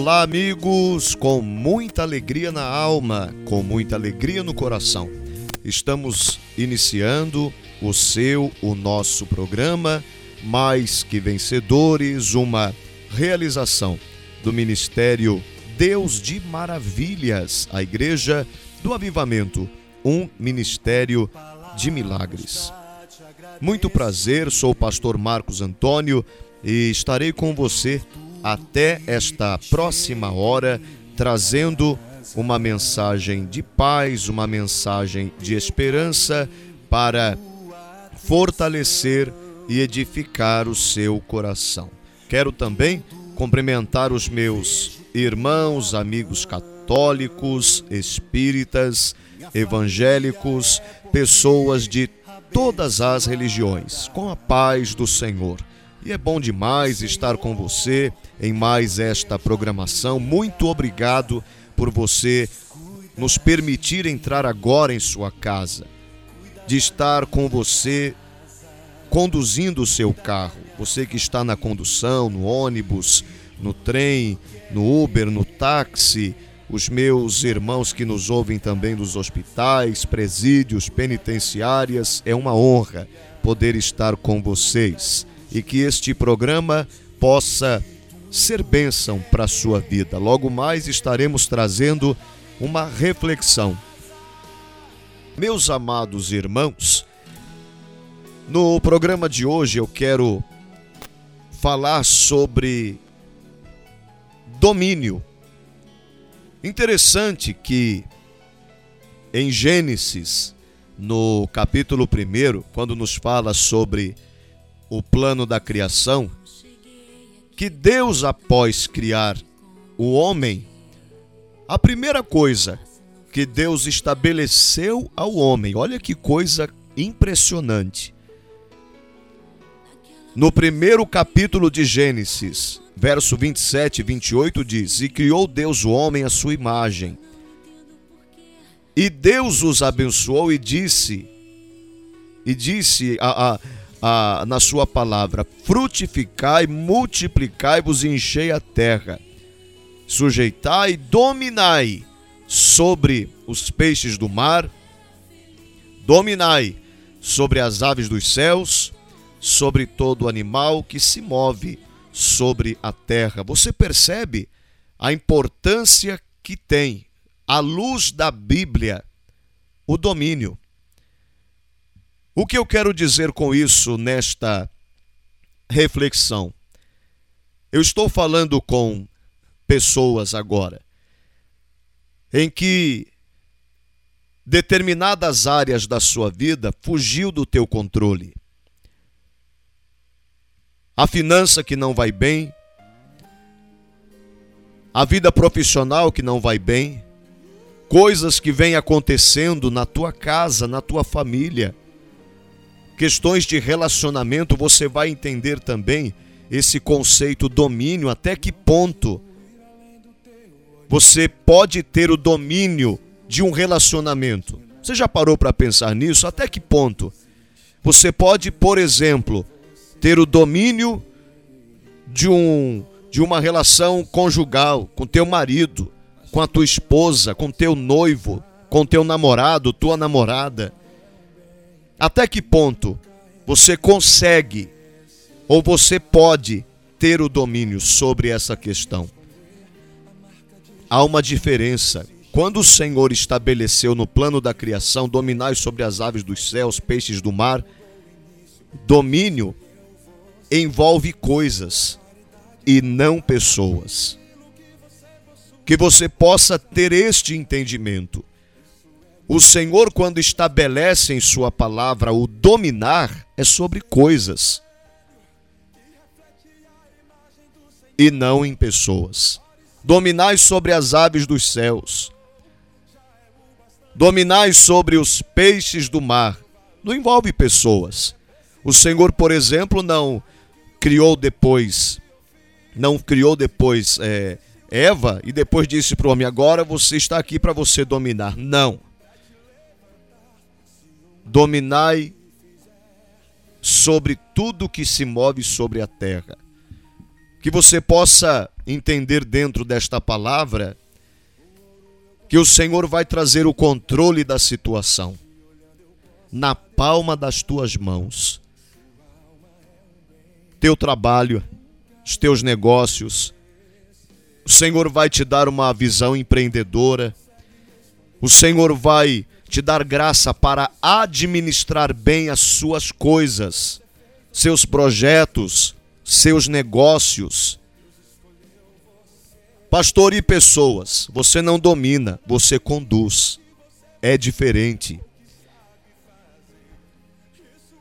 Olá, amigos, com muita alegria na alma, com muita alegria no coração. Estamos iniciando o seu, o nosso programa Mais que Vencedores, uma realização do Ministério Deus de Maravilhas, a Igreja do Avivamento, um ministério de milagres. Muito prazer, sou o pastor Marcos Antônio e estarei com você até esta próxima hora, trazendo uma mensagem de paz, uma mensagem de esperança para fortalecer e edificar o seu coração. Quero também cumprimentar os meus irmãos, amigos católicos, espíritas, evangélicos, pessoas de todas as religiões, com a paz do Senhor. E é bom demais estar com você em mais esta programação. Muito obrigado por você nos permitir entrar agora em sua casa, de estar com você conduzindo o seu carro. Você que está na condução, no ônibus, no trem, no Uber, no táxi, os meus irmãos que nos ouvem também dos hospitais, presídios, penitenciárias, é uma honra poder estar com vocês e que este programa possa ser bênção para a sua vida. Logo mais estaremos trazendo uma reflexão. Meus amados irmãos, no programa de hoje eu quero falar sobre domínio. Interessante que em Gênesis, no capítulo 1, quando nos fala sobre o plano da criação, que Deus, após criar o homem, a primeira coisa que Deus estabeleceu ao homem, olha que coisa impressionante. No primeiro capítulo de Gênesis, verso 27 e 28 diz: E criou Deus o homem à sua imagem. E Deus os abençoou e disse, e disse a, a, na sua palavra: frutificai, multiplicai-vos e enchei a terra, sujeitai dominai sobre os peixes do mar, dominai sobre as aves dos céus, sobre todo animal que se move sobre a terra. Você percebe a importância que tem, à luz da Bíblia, o domínio. O que eu quero dizer com isso nesta reflexão? Eu estou falando com pessoas agora em que determinadas áreas da sua vida fugiu do teu controle a finança que não vai bem, a vida profissional que não vai bem, coisas que vêm acontecendo na tua casa, na tua família, questões de relacionamento, você vai entender também esse conceito domínio, até que ponto você pode ter o domínio de um relacionamento. Você já parou para pensar nisso? Até que ponto? Você pode, por exemplo, ter o domínio de um de uma relação conjugal com teu marido, com a tua esposa, com teu noivo, com teu namorado, tua namorada. Até que ponto você consegue ou você pode ter o domínio sobre essa questão? Há uma diferença. Quando o Senhor estabeleceu no plano da criação dominar sobre as aves dos céus, peixes do mar, domínio envolve coisas e não pessoas. Que você possa ter este entendimento. O Senhor, quando estabelece em Sua palavra o dominar, é sobre coisas e não em pessoas. Dominai sobre as aves dos céus, dominai sobre os peixes do mar. Não envolve pessoas. O Senhor, por exemplo, não criou depois, não criou depois é, Eva e depois disse para o homem: agora você está aqui para você dominar. Não. Dominai sobre tudo que se move sobre a terra. Que você possa entender dentro desta palavra que o Senhor vai trazer o controle da situação na palma das tuas mãos. Teu trabalho, os teus negócios, o Senhor vai te dar uma visão empreendedora. O Senhor vai te dar graça para administrar bem as suas coisas, seus projetos, seus negócios. Pastor e pessoas, você não domina, você conduz. É diferente.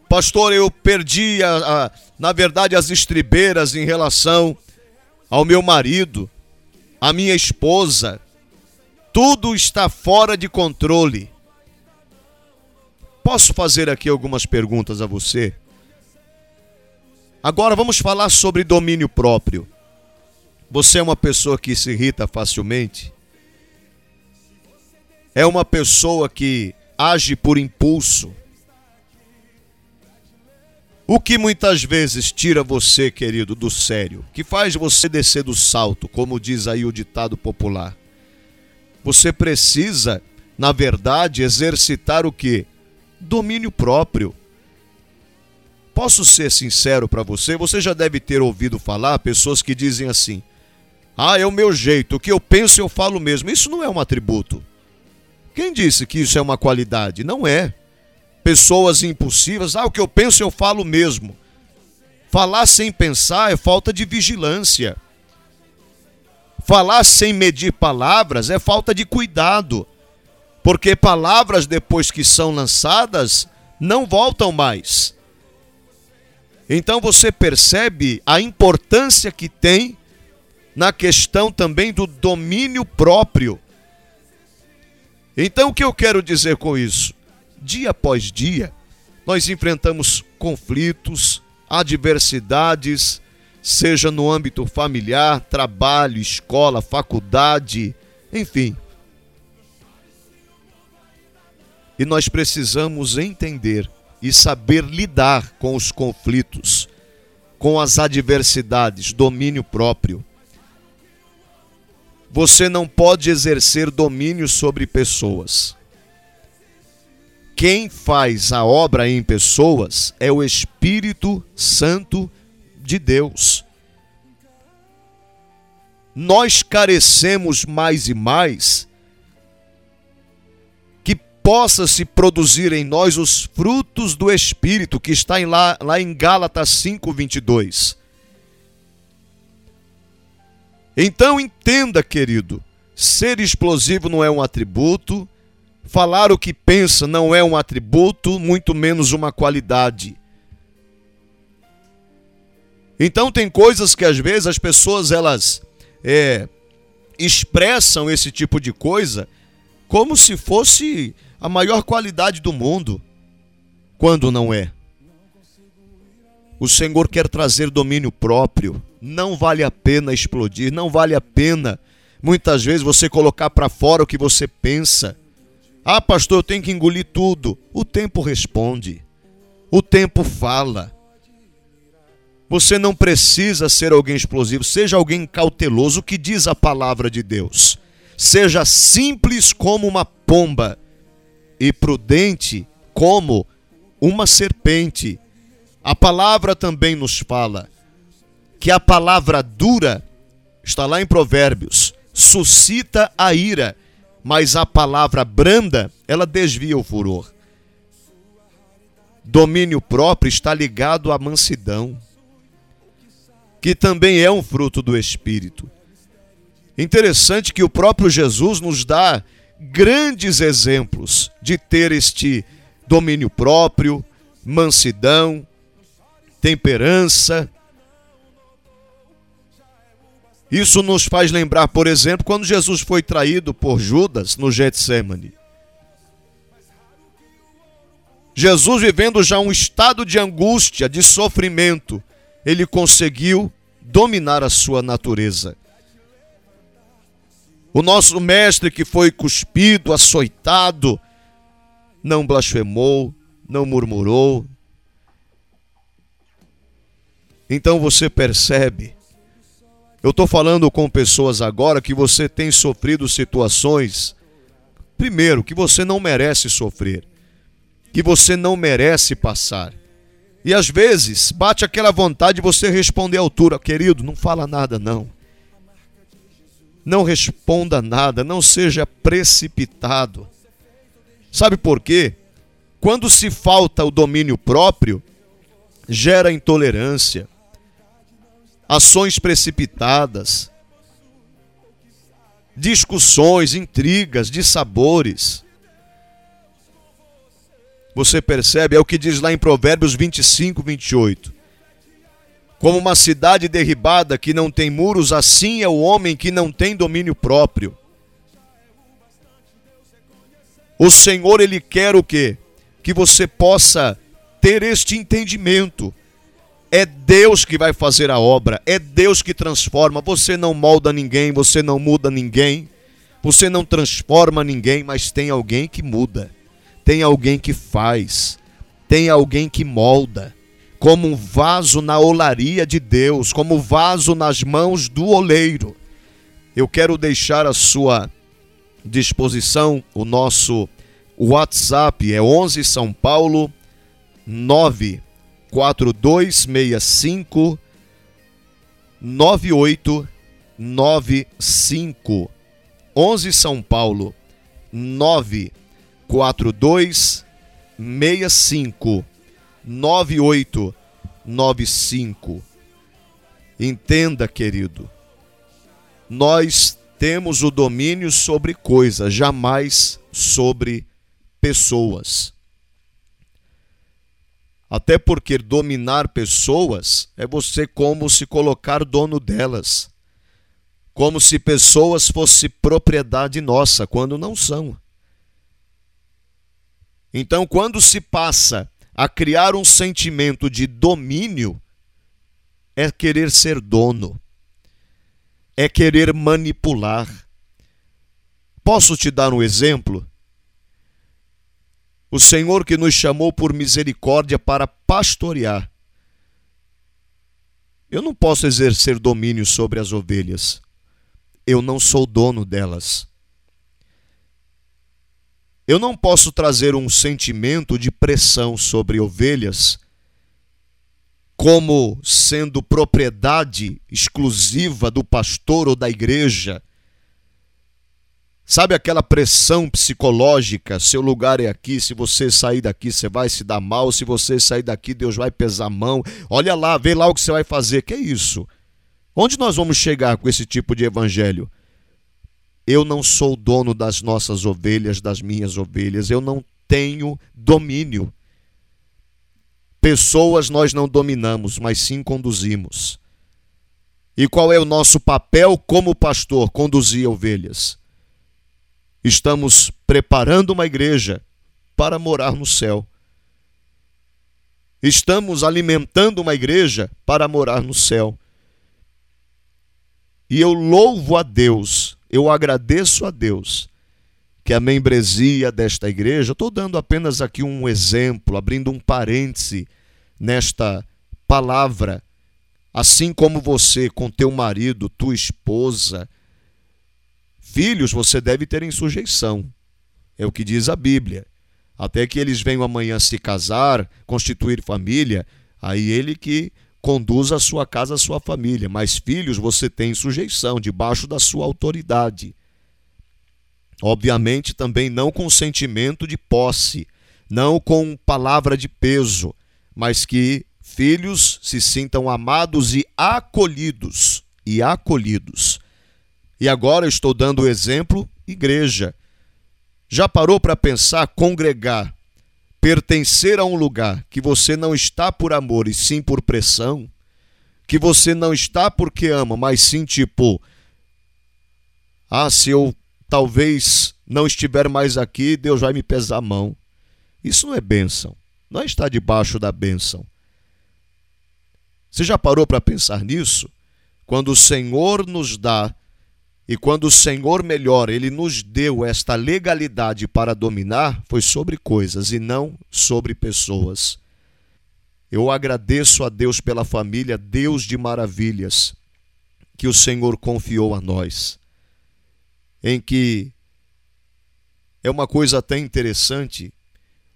Pastor, eu perdi, a, a, na verdade, as estribeiras em relação ao meu marido a minha esposa, tudo está fora de controle. Posso fazer aqui algumas perguntas a você? Agora vamos falar sobre domínio próprio. Você é uma pessoa que se irrita facilmente? É uma pessoa que age por impulso? O que muitas vezes tira você, querido, do sério, que faz você descer do salto, como diz aí o ditado popular. Você precisa, na verdade, exercitar o que? Domínio próprio. Posso ser sincero para você? Você já deve ter ouvido falar pessoas que dizem assim: "Ah, é o meu jeito, o que eu penso eu falo mesmo". Isso não é um atributo. Quem disse que isso é uma qualidade? Não é pessoas impulsivas, ah, o que eu penso eu falo mesmo. Falar sem pensar é falta de vigilância. Falar sem medir palavras é falta de cuidado. Porque palavras, depois que são lançadas, não voltam mais. Então você percebe a importância que tem na questão também do domínio próprio. Então o que eu quero dizer com isso? dia após dia, nós enfrentamos conflitos, adversidades, seja no âmbito familiar, trabalho, escola, faculdade, enfim. E nós precisamos entender e saber lidar com os conflitos, com as adversidades, domínio próprio. Você não pode exercer domínio sobre pessoas quem faz a obra em pessoas é o Espírito Santo de Deus. Nós carecemos mais e mais possa se produzir em nós os frutos do Espírito, que está em lá, lá em Gálatas 5:22. Então entenda, querido, ser explosivo não é um atributo, Falar o que pensa não é um atributo, muito menos uma qualidade. Então tem coisas que às vezes as pessoas elas é, expressam esse tipo de coisa como se fosse a maior qualidade do mundo, quando não é. O Senhor quer trazer domínio próprio. Não vale a pena explodir, não vale a pena muitas vezes você colocar para fora o que você pensa. Ah, pastor, eu tenho que engolir tudo. O tempo responde. O tempo fala. Você não precisa ser alguém explosivo, seja alguém cauteloso, o que diz a palavra de Deus. Seja simples como uma pomba e prudente como uma serpente. A palavra também nos fala que a palavra dura, está lá em Provérbios, suscita a ira mas a palavra branda, ela desvia o furor. Domínio próprio está ligado à mansidão, que também é um fruto do Espírito. Interessante que o próprio Jesus nos dá grandes exemplos de ter este domínio próprio, mansidão, temperança, isso nos faz lembrar, por exemplo, quando Jesus foi traído por Judas no Getsemane. Jesus vivendo já um estado de angústia, de sofrimento, ele conseguiu dominar a sua natureza. O nosso mestre que foi cuspido, açoitado, não blasfemou, não murmurou, Então você percebe. Eu estou falando com pessoas agora que você tem sofrido situações, primeiro, que você não merece sofrer, que você não merece passar. E às vezes bate aquela vontade de você responder à altura, querido, não fala nada não. Não responda nada, não seja precipitado. Sabe por quê? Quando se falta o domínio próprio, gera intolerância, ações precipitadas, discussões, intrigas, dissabores. Você percebe? É o que diz lá em Provérbios 25, 28. Como uma cidade derribada que não tem muros, assim é o homem que não tem domínio próprio. O Senhor, Ele quer o quê? Que você possa ter este entendimento. É Deus que vai fazer a obra, é Deus que transforma. Você não molda ninguém, você não muda ninguém, você não transforma ninguém, mas tem alguém que muda, tem alguém que faz, tem alguém que molda, como um vaso na olaria de Deus, como um vaso nas mãos do oleiro. Eu quero deixar a sua disposição o nosso WhatsApp, é 11 São Paulo 94265 9895 11 São Paulo 94265 9895 Entenda, querido, nós temos o domínio sobre coisas, jamais sobre pessoas. Até porque dominar pessoas é você como se colocar dono delas. Como se pessoas fossem propriedade nossa, quando não são. Então, quando se passa a criar um sentimento de domínio, é querer ser dono, é querer manipular. Posso te dar um exemplo? o Senhor que nos chamou por misericórdia para pastorear. Eu não posso exercer domínio sobre as ovelhas. Eu não sou dono delas. Eu não posso trazer um sentimento de pressão sobre ovelhas como sendo propriedade exclusiva do pastor ou da igreja Sabe aquela pressão psicológica? Seu lugar é aqui, se você sair daqui, você vai se dar mal, se você sair daqui, Deus vai pesar a mão. Olha lá, vê lá o que você vai fazer. Que é isso? Onde nós vamos chegar com esse tipo de evangelho? Eu não sou dono das nossas ovelhas, das minhas ovelhas, eu não tenho domínio. Pessoas nós não dominamos, mas sim conduzimos. E qual é o nosso papel como pastor? Conduzir ovelhas. Estamos preparando uma igreja para morar no céu. Estamos alimentando uma igreja para morar no céu. E eu louvo a Deus, eu agradeço a Deus que a membresia desta igreja, estou dando apenas aqui um exemplo, abrindo um parêntese nesta palavra, assim como você com teu marido, tua esposa, Filhos você deve ter em sujeição. É o que diz a Bíblia. Até que eles venham amanhã se casar, constituir família, aí ele que conduz a sua casa, a sua família. Mas filhos você tem em sujeição, debaixo da sua autoridade. Obviamente também não com sentimento de posse, não com palavra de peso, mas que filhos se sintam amados e acolhidos, e acolhidos. E agora estou dando o exemplo igreja. Já parou para pensar congregar, pertencer a um lugar que você não está por amor e sim por pressão? Que você não está porque ama, mas sim tipo, ah, se eu talvez não estiver mais aqui, Deus vai me pesar a mão. Isso não é bênção. Não está debaixo da bênção. Você já parou para pensar nisso? Quando o Senhor nos dá e quando o Senhor melhor, ele nos deu esta legalidade para dominar, foi sobre coisas e não sobre pessoas. Eu agradeço a Deus pela família, Deus de maravilhas, que o Senhor confiou a nós. Em que é uma coisa até interessante,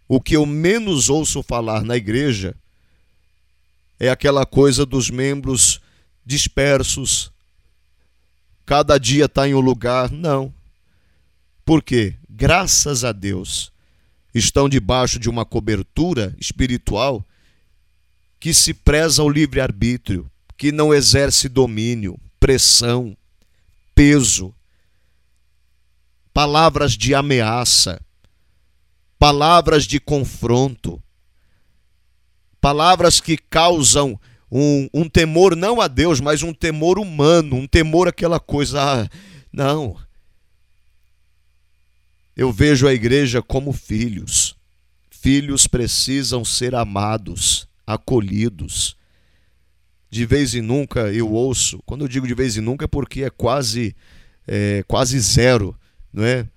o que eu menos ouço falar na igreja é aquela coisa dos membros dispersos, cada dia está em um lugar. Não. Por quê? Graças a Deus, estão debaixo de uma cobertura espiritual que se preza o livre-arbítrio, que não exerce domínio, pressão, peso, palavras de ameaça, palavras de confronto, palavras que causam um, um, temor não a Deus, mas um temor humano, um temor aquela coisa. Ah, não. Eu vejo a igreja como filhos. Filhos precisam ser amados acolhidos. De vez em nunca eu ouço, quando eu digo de vez em nunca é porque é quase, é, quase zero, não é?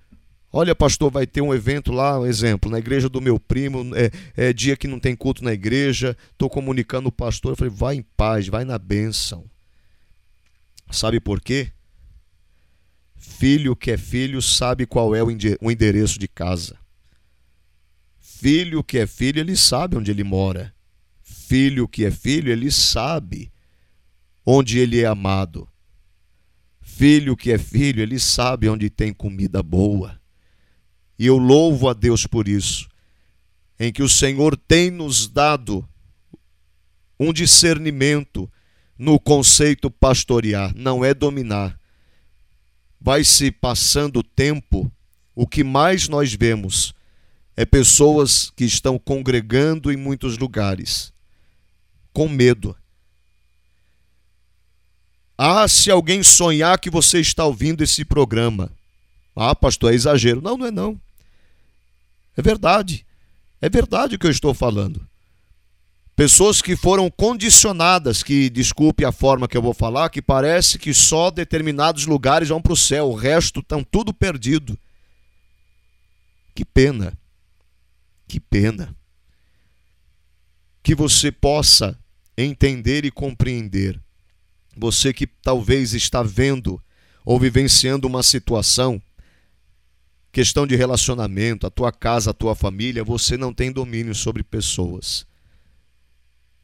Olha, pastor, vai ter um evento lá, um exemplo, na igreja do meu primo, é, é dia que não tem culto na igreja, estou comunicando o pastor, eu falei, vai em paz, vai na bênção. Sabe por quê? Filho que é filho sabe qual é o endereço de casa. Filho que é filho, ele sabe onde ele mora filho que é filho, ele sabe onde ele é amado. Filho que é filho, ele sabe onde tem comida boa. E eu louvo a Deus por isso, em que o Senhor tem nos dado um discernimento no conceito pastorear, não é dominar. Vai se passando o tempo, o que mais nós vemos é pessoas que estão congregando em muitos lugares com medo. Ah, se alguém sonhar que você está ouvindo esse programa. Ah, pastor, é exagero. Não, não é não. É verdade. É verdade o que eu estou falando. Pessoas que foram condicionadas, que, desculpe a forma que eu vou falar, que parece que só determinados lugares vão para o céu, o resto estão tudo perdido. Que pena. Que pena. Que você possa entender e compreender. Você que talvez está vendo ou vivenciando uma situação, questão de relacionamento, a tua casa, a tua família, você não tem domínio sobre pessoas.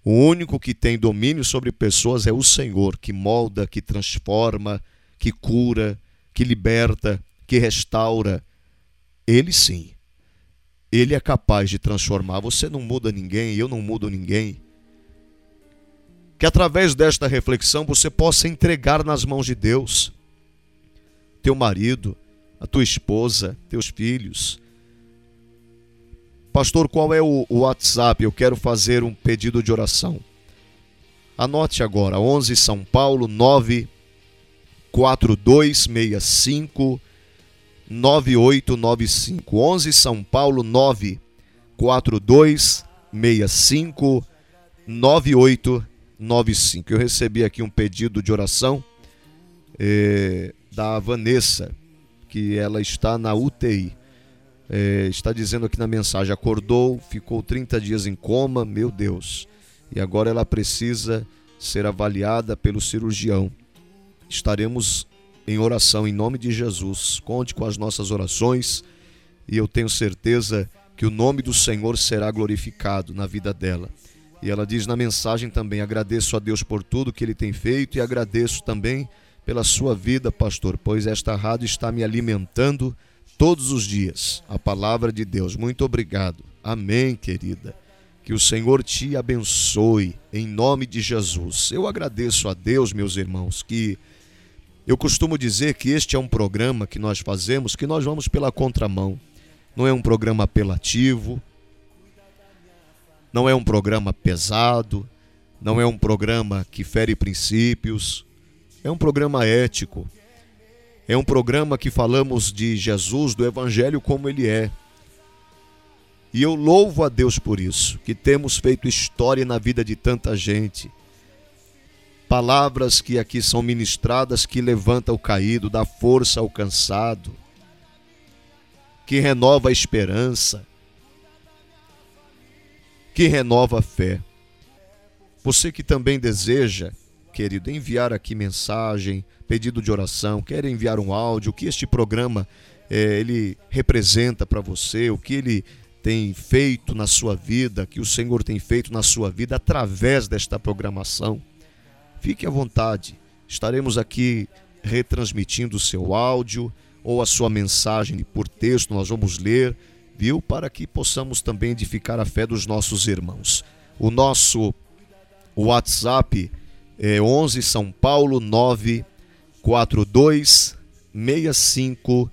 O único que tem domínio sobre pessoas é o Senhor, que molda, que transforma, que cura, que liberta, que restaura. Ele sim. Ele é capaz de transformar. Você não muda ninguém, eu não mudo ninguém que através desta reflexão você possa entregar nas mãos de Deus teu marido, a tua esposa, teus filhos. Pastor, qual é o WhatsApp? Eu quero fazer um pedido de oração. Anote agora, 11 São Paulo 94265 9895. 11 São Paulo 94265 9895. 95. Eu recebi aqui um pedido de oração é, da Vanessa, que ela está na UTI. É, está dizendo aqui na mensagem: acordou, ficou 30 dias em coma, meu Deus, e agora ela precisa ser avaliada pelo cirurgião. Estaremos em oração em nome de Jesus. Conte com as nossas orações e eu tenho certeza que o nome do Senhor será glorificado na vida dela. E ela diz na mensagem também: agradeço a Deus por tudo que Ele tem feito e agradeço também pela sua vida, pastor, pois esta rádio está me alimentando todos os dias. A palavra de Deus. Muito obrigado. Amém, querida. Que o Senhor te abençoe em nome de Jesus. Eu agradeço a Deus, meus irmãos, que eu costumo dizer que este é um programa que nós fazemos, que nós vamos pela contramão. Não é um programa apelativo, não é um programa pesado, não é um programa que fere princípios, é um programa ético. É um programa que falamos de Jesus, do Evangelho como ele é. E eu louvo a Deus por isso, que temos feito história na vida de tanta gente. Palavras que aqui são ministradas que levanta o caído, dá força ao cansado, que renova a esperança, que renova a fé. Você que também deseja, querido, enviar aqui mensagem, pedido de oração, quer enviar um áudio, o que este programa é, ele representa para você, o que ele tem feito na sua vida, que o Senhor tem feito na sua vida através desta programação. Fique à vontade, estaremos aqui retransmitindo o seu áudio ou a sua mensagem por texto, nós vamos ler, viu? Para que possamos também edificar a fé dos nossos irmãos. O nosso WhatsApp é 11 São Paulo 942 65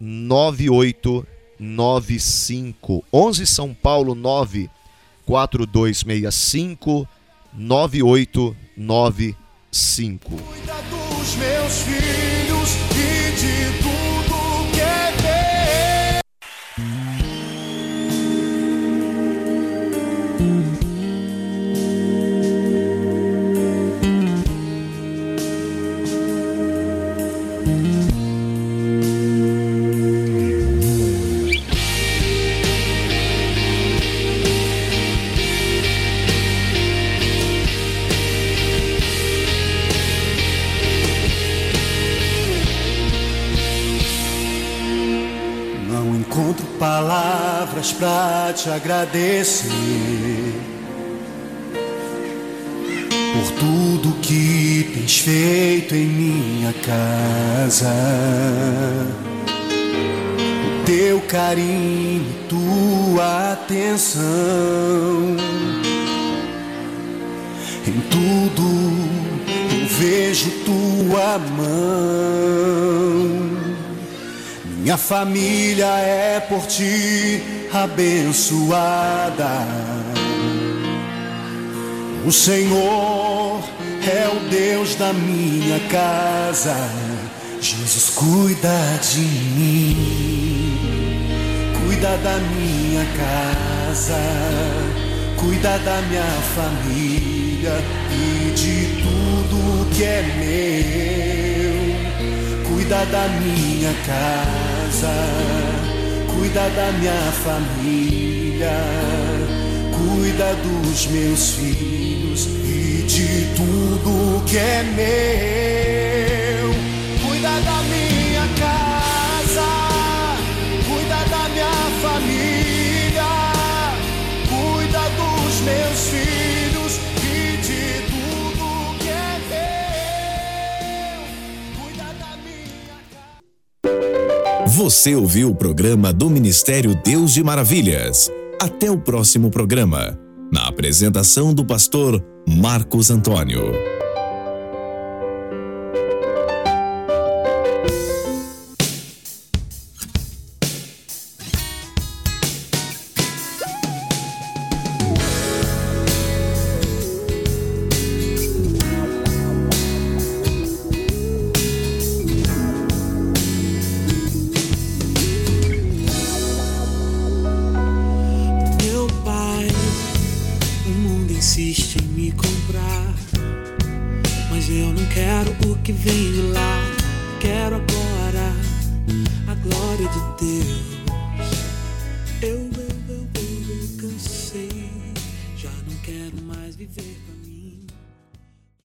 9895 11 São Paulo 94265 9895 Cuida dos meus filhos e de tudo te agradecer por tudo que tens feito em minha casa. O teu carinho, tua atenção. Em tudo eu vejo tua mão. Minha família é por ti abençoada. O Senhor é o Deus da minha casa. Jesus cuida de mim, cuida da minha casa, cuida da minha família e de tudo que é meu. Cuida da minha casa cuida da minha família, cuida dos meus filhos e de tudo que é meu. Cuida da minha casa, cuida da minha família, cuida dos meus filhos Você ouviu o programa do Ministério Deus de Maravilhas. Até o próximo programa. Na apresentação do pastor Marcos Antônio.